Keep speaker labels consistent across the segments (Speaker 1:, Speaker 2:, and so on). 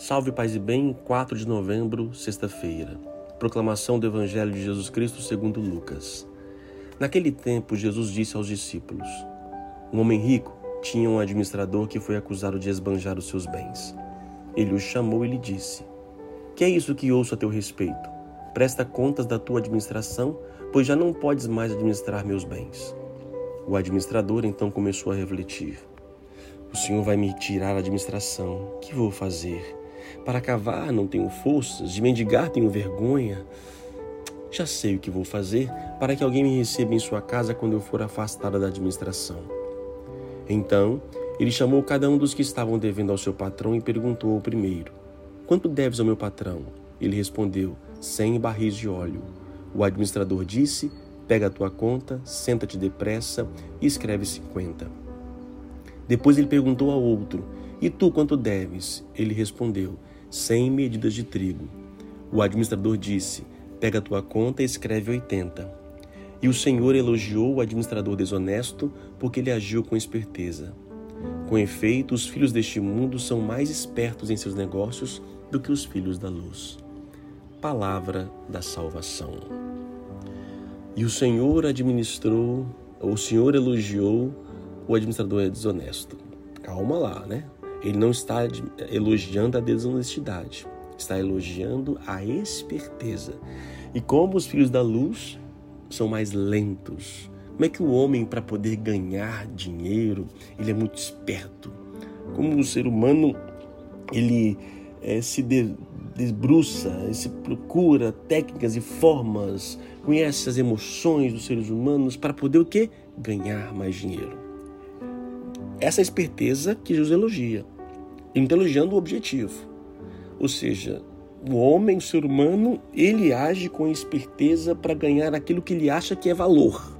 Speaker 1: Salve Paz e Bem, 4 de novembro, sexta-feira. Proclamação do Evangelho de Jesus Cristo segundo Lucas. Naquele tempo, Jesus disse aos discípulos: Um homem rico tinha um administrador que foi acusado de esbanjar os seus bens. Ele o chamou e lhe disse: Que é isso que ouço a teu respeito? Presta contas da tua administração, pois já não podes mais administrar meus bens. O administrador então começou a refletir: O Senhor vai me tirar a administração. Que vou fazer? Para cavar não tenho forças, de mendigar tenho vergonha. Já sei o que vou fazer para que alguém me receba em sua casa quando eu for afastada da administração. Então, ele chamou cada um dos que estavam devendo ao seu patrão e perguntou ao primeiro: Quanto deves ao meu patrão? Ele respondeu: Cem barris de óleo. O administrador disse: Pega a tua conta, senta-te depressa e escreve cinquenta. Depois ele perguntou ao outro: e tu quanto deves? Ele respondeu: Cem medidas de trigo. O administrador disse: Pega a tua conta e escreve oitenta. E o Senhor elogiou o administrador desonesto porque ele agiu com esperteza. Com efeito, os filhos deste mundo são mais espertos em seus negócios do que os filhos da luz. Palavra da salvação. E o Senhor administrou, o Senhor elogiou o administrador desonesto. Calma lá, né? Ele não está elogiando a desonestidade, está elogiando a esperteza. E como os filhos da luz são mais lentos, como é que o homem, para poder ganhar dinheiro, ele é muito esperto? Como o ser humano, ele é, se de, debruça, se procura técnicas e formas, conhece as emoções dos seres humanos para poder o quê? Ganhar mais dinheiro. Essa esperteza que Jesus elogia. Elogiando o objetivo. Ou seja, o homem, o ser humano, ele age com esperteza para ganhar aquilo que ele acha que é valor.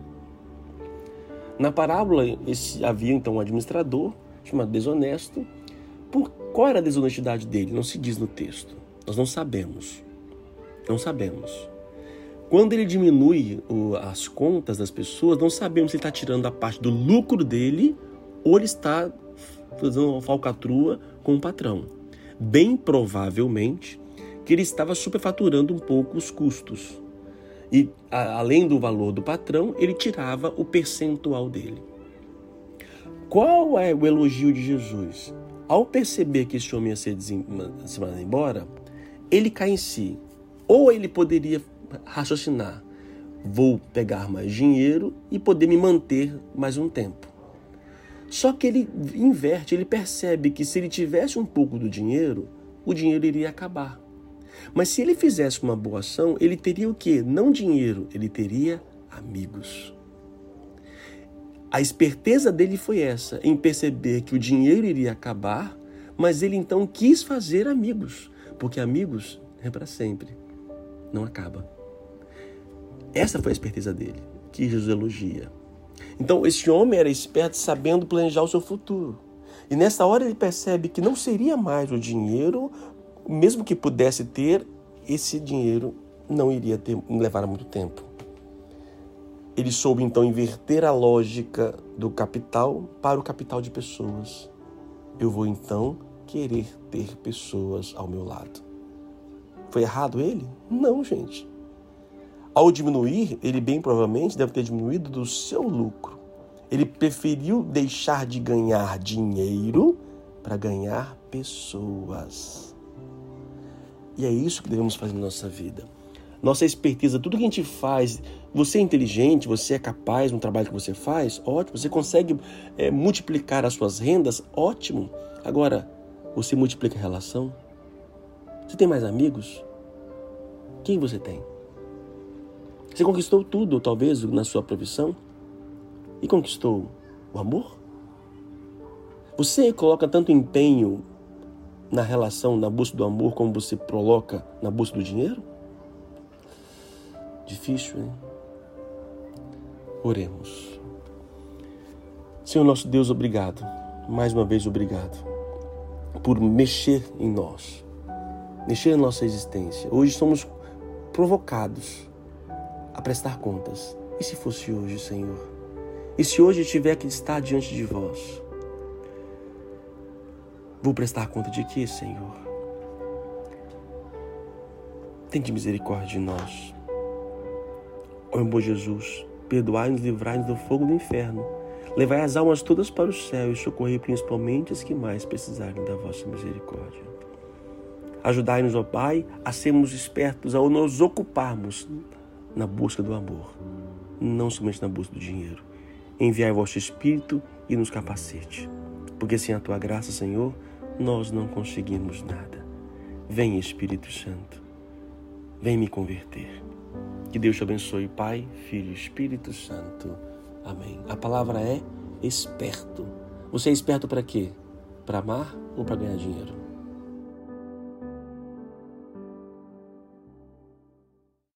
Speaker 1: Na parábola, esse, havia então um administrador, chamado desonesto. Por, qual era a desonestidade dele? Não se diz no texto. Nós não sabemos. Não sabemos. Quando ele diminui o, as contas das pessoas, não sabemos se ele está tirando a parte do lucro dele ou ele está fazendo uma falcatrua com o patrão. Bem provavelmente que ele estava superfaturando um pouco os custos. E, a, além do valor do patrão, ele tirava o percentual dele. Qual é o elogio de Jesus? Ao perceber que esse homem ia ser se mandado embora, ele cai em si. Ou ele poderia raciocinar: vou pegar mais dinheiro e poder me manter mais um tempo. Só que ele inverte, ele percebe que se ele tivesse um pouco do dinheiro, o dinheiro iria acabar. Mas se ele fizesse uma boa ação, ele teria o quê? Não dinheiro, ele teria amigos. A esperteza dele foi essa, em perceber que o dinheiro iria acabar, mas ele então quis fazer amigos, porque amigos é para sempre, não acaba. Essa foi a esperteza dele, que Jesus elogia. Então, esse homem era esperto sabendo planejar o seu futuro. E nessa hora ele percebe que não seria mais o dinheiro, mesmo que pudesse ter, esse dinheiro não iria ter, levar muito tempo. Ele soube então inverter a lógica do capital para o capital de pessoas. Eu vou então querer ter pessoas ao meu lado. Foi errado ele? Não, gente. Ao diminuir, ele bem provavelmente deve ter diminuído do seu lucro. Ele preferiu deixar de ganhar dinheiro para ganhar pessoas. E é isso que devemos fazer na nossa vida. Nossa expertise, tudo que a gente faz, você é inteligente, você é capaz no trabalho que você faz, ótimo. Você consegue é, multiplicar as suas rendas, ótimo. Agora, você multiplica a relação? Você tem mais amigos? Quem você tem? Você conquistou tudo, talvez, na sua profissão? E conquistou o amor? Você coloca tanto empenho na relação, na busca do amor, como você coloca na busca do dinheiro? Difícil, hein? Oremos. Senhor nosso Deus, obrigado. Mais uma vez, obrigado por mexer em nós, mexer na nossa existência. Hoje somos provocados a prestar contas. E se fosse hoje, Senhor? E se hoje tiver que estar diante de vós? Vou prestar conta de quê, Senhor? Tende misericórdia de nós. Ó bom Jesus, perdoai-nos, livrai-nos do fogo do inferno. Levai as almas todas para o céu e socorrei principalmente as que mais precisarem da vossa misericórdia. Ajudai-nos, ó Pai, a sermos espertos ao nos ocuparmos na busca do amor, não somente na busca do dinheiro. Enviai vosso Espírito e nos capacite, porque sem a tua graça, Senhor, nós não conseguimos nada. Vem, Espírito Santo, vem me converter. Que Deus te abençoe, Pai, Filho e Espírito Santo. Amém. A palavra é esperto. Você é esperto para quê? Para amar ou para ganhar dinheiro?